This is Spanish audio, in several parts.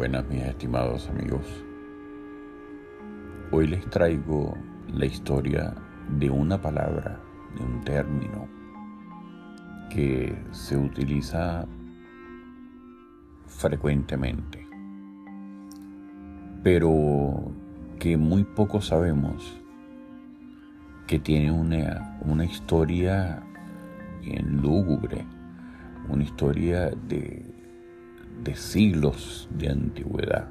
Buenas mis estimados amigos. Hoy les traigo la historia de una palabra, de un término que se utiliza frecuentemente, pero que muy poco sabemos que tiene una, una historia en lúgubre, una historia de, de siglos de antigüedad.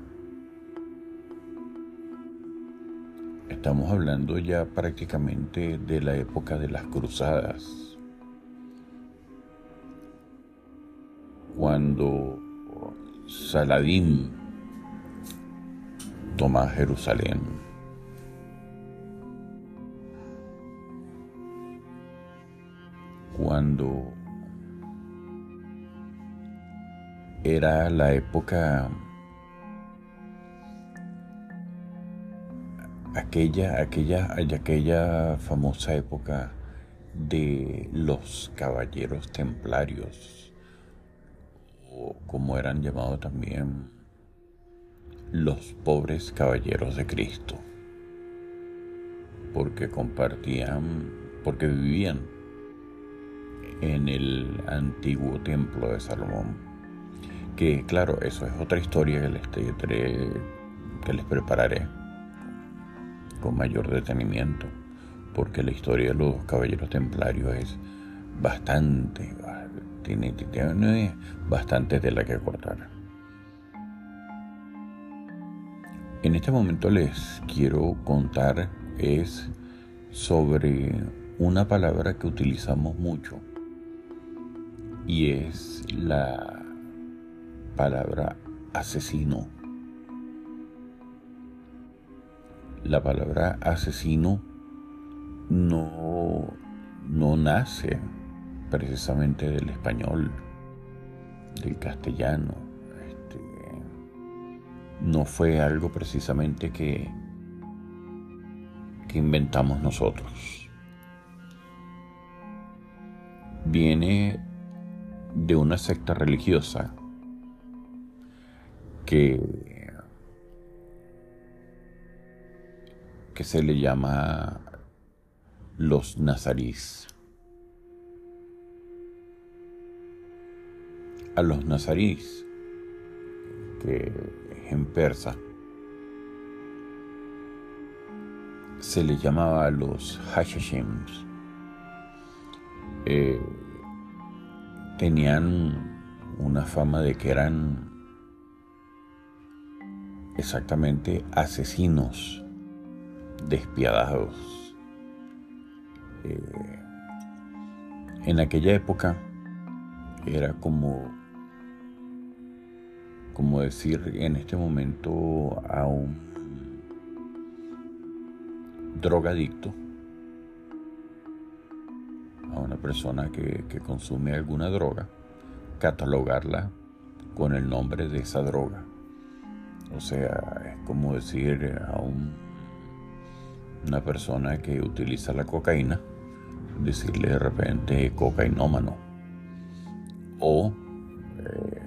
Estamos hablando ya prácticamente de la época de las cruzadas, cuando Saladín toma Jerusalén. Cuando era la época aquella aquella aquella famosa época de los caballeros templarios o como eran llamados también los pobres caballeros de Cristo porque compartían porque vivían en el antiguo templo de Salomón que claro, eso es otra historia que les, que les prepararé con mayor detenimiento, porque la historia de los caballeros templarios es bastante, tiene, tiene bastante tela que cortar. En este momento les quiero contar es sobre una palabra que utilizamos mucho y es la palabra asesino. La palabra asesino no, no nace precisamente del español, del castellano. Este, no fue algo precisamente que, que inventamos nosotros. Viene de una secta religiosa que, que se le llama los nazarís. A los nazarís, que en persa se le llamaba los hashashims. Eh, tenían una fama de que eran exactamente asesinos despiadados. Eh, en aquella época era como, como decir en este momento a un drogadicto, a una persona que, que consume alguna droga, catalogarla con el nombre de esa droga. O sea, es como decir a una persona que utiliza la cocaína, decirle de repente cocainómano. O eh,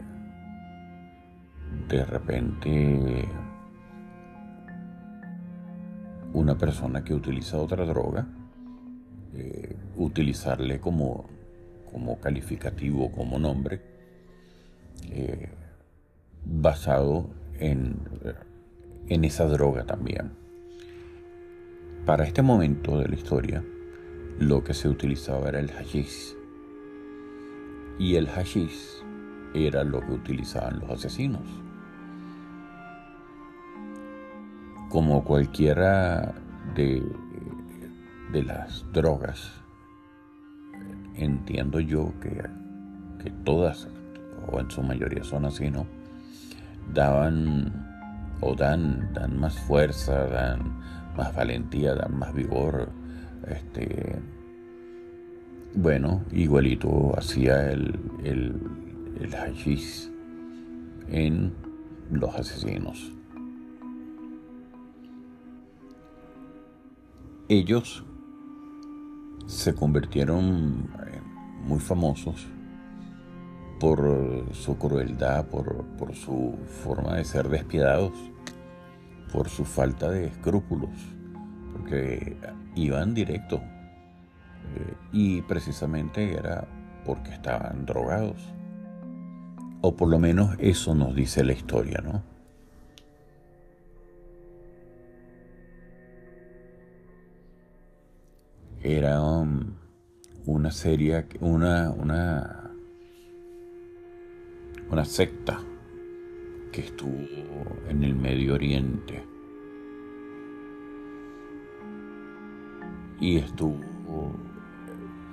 de repente una persona que utiliza otra droga, eh, utilizarle como, como calificativo, como nombre, eh, basado en, esa droga también. Para este momento de la historia, lo que se utilizaba era el hashish. Y el hashish era lo que utilizaban los asesinos. Como cualquiera de, de las drogas, entiendo yo que, que todas, o en su mayoría son así, ¿no? Daban o dan, dan más fuerza, dan más valentía, dan más vigor. Este, bueno, igualito hacía el, el, el hashish en los asesinos. Ellos se convirtieron muy famosos por su crueldad, por, su forma de ser despiadados, por su falta de escrúpulos, porque iban directo. Eh, y precisamente era porque estaban drogados. O por lo menos eso nos dice la historia, ¿no? Era um, una serie, una, una, una secta que estuvo en el Medio Oriente y estuvo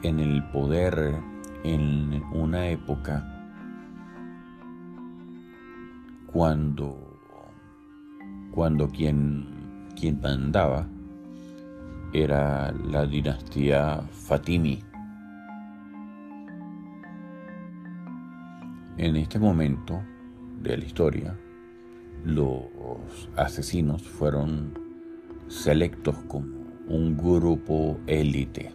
en el poder en una época cuando, cuando quien, quien mandaba era la dinastía Fatimi. En este momento de la historia, los asesinos fueron selectos como un grupo élite,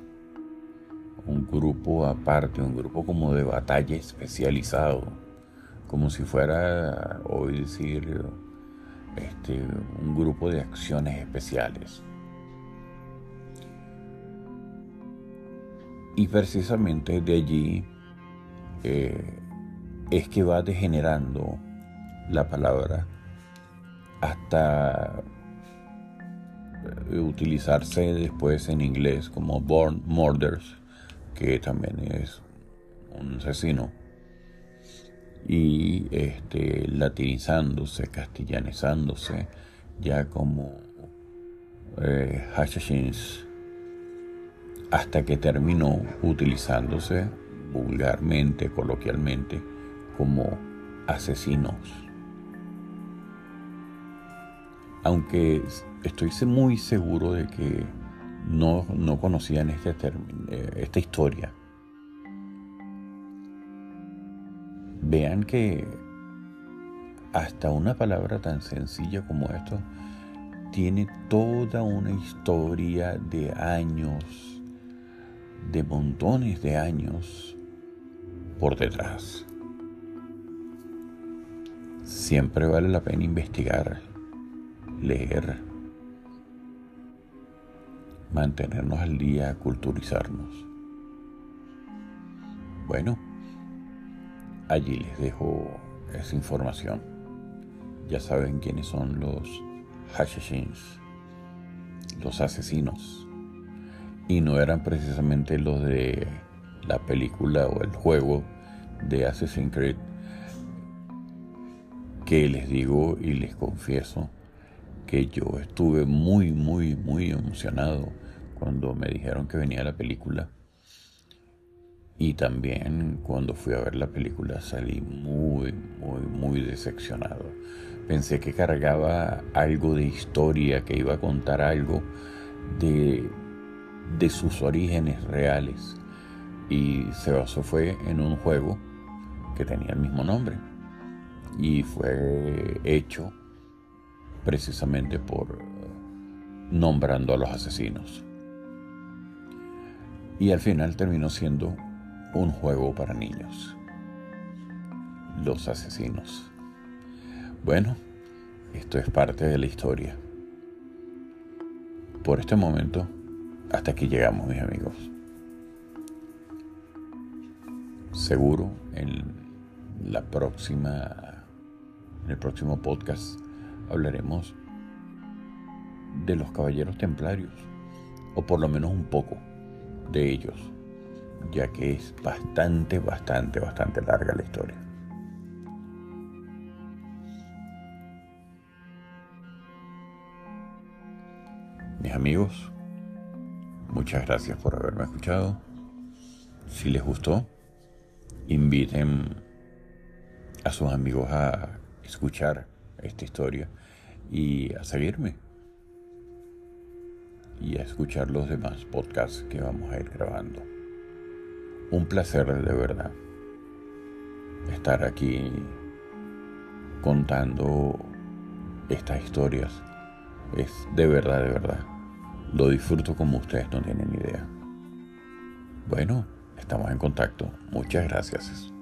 un grupo aparte, un grupo como de batalla especializado como si fuera hoy decir este, un grupo de acciones especiales. Y precisamente de allí eh, es que va degenerando la palabra hasta eh, utilizarse después en inglés como born murders, que también es un asesino. Y este, latinizándose, castellanizándose, ya como eh, hasta que terminó utilizándose vulgarmente, coloquialmente, como asesinos. Aunque estoy muy seguro de que no, no conocían este eh, esta historia Vean que hasta una palabra tan sencilla como esto tiene toda una historia de años, de montones de años por detrás. Siempre vale la pena investigar, leer, mantenernos al día, culturizarnos. Bueno, allí les dejo esa información. Ya saben quiénes son los Hashishins, los asesinos. Y no eran precisamente los de la película o el juego de Assassin's Creed que les digo y les confieso que yo estuve muy, muy, muy emocionado cuando me dijeron que venía la película y también cuando fui a ver la película salí muy, muy, muy decepcionado. Pensé que cargaba algo de historia, que iba a contar algo de, de sus orígenes reales. Y se basó fue en un juego que tenía el mismo nombre. Y fue hecho precisamente por nombrando a los asesinos. Y al final terminó siendo un juego para niños. Los asesinos. Bueno, esto es parte de la historia. Por este momento, hasta aquí llegamos, mis amigos. Seguro en la próxima, en el próximo podcast hablaremos de los caballeros templarios, o por lo menos un poco de ellos ya que es bastante, bastante, bastante larga la historia. Mis amigos, muchas gracias por haberme escuchado. Si les gustó, inviten a sus amigos a escuchar esta historia y a seguirme y a escuchar los demás podcasts que vamos a ir grabando un placer de verdad estar aquí contando estas historias. Es de verdad, de verdad. Lo disfruto como ustedes no tienen idea. Bueno, estamos en contacto. Muchas gracias.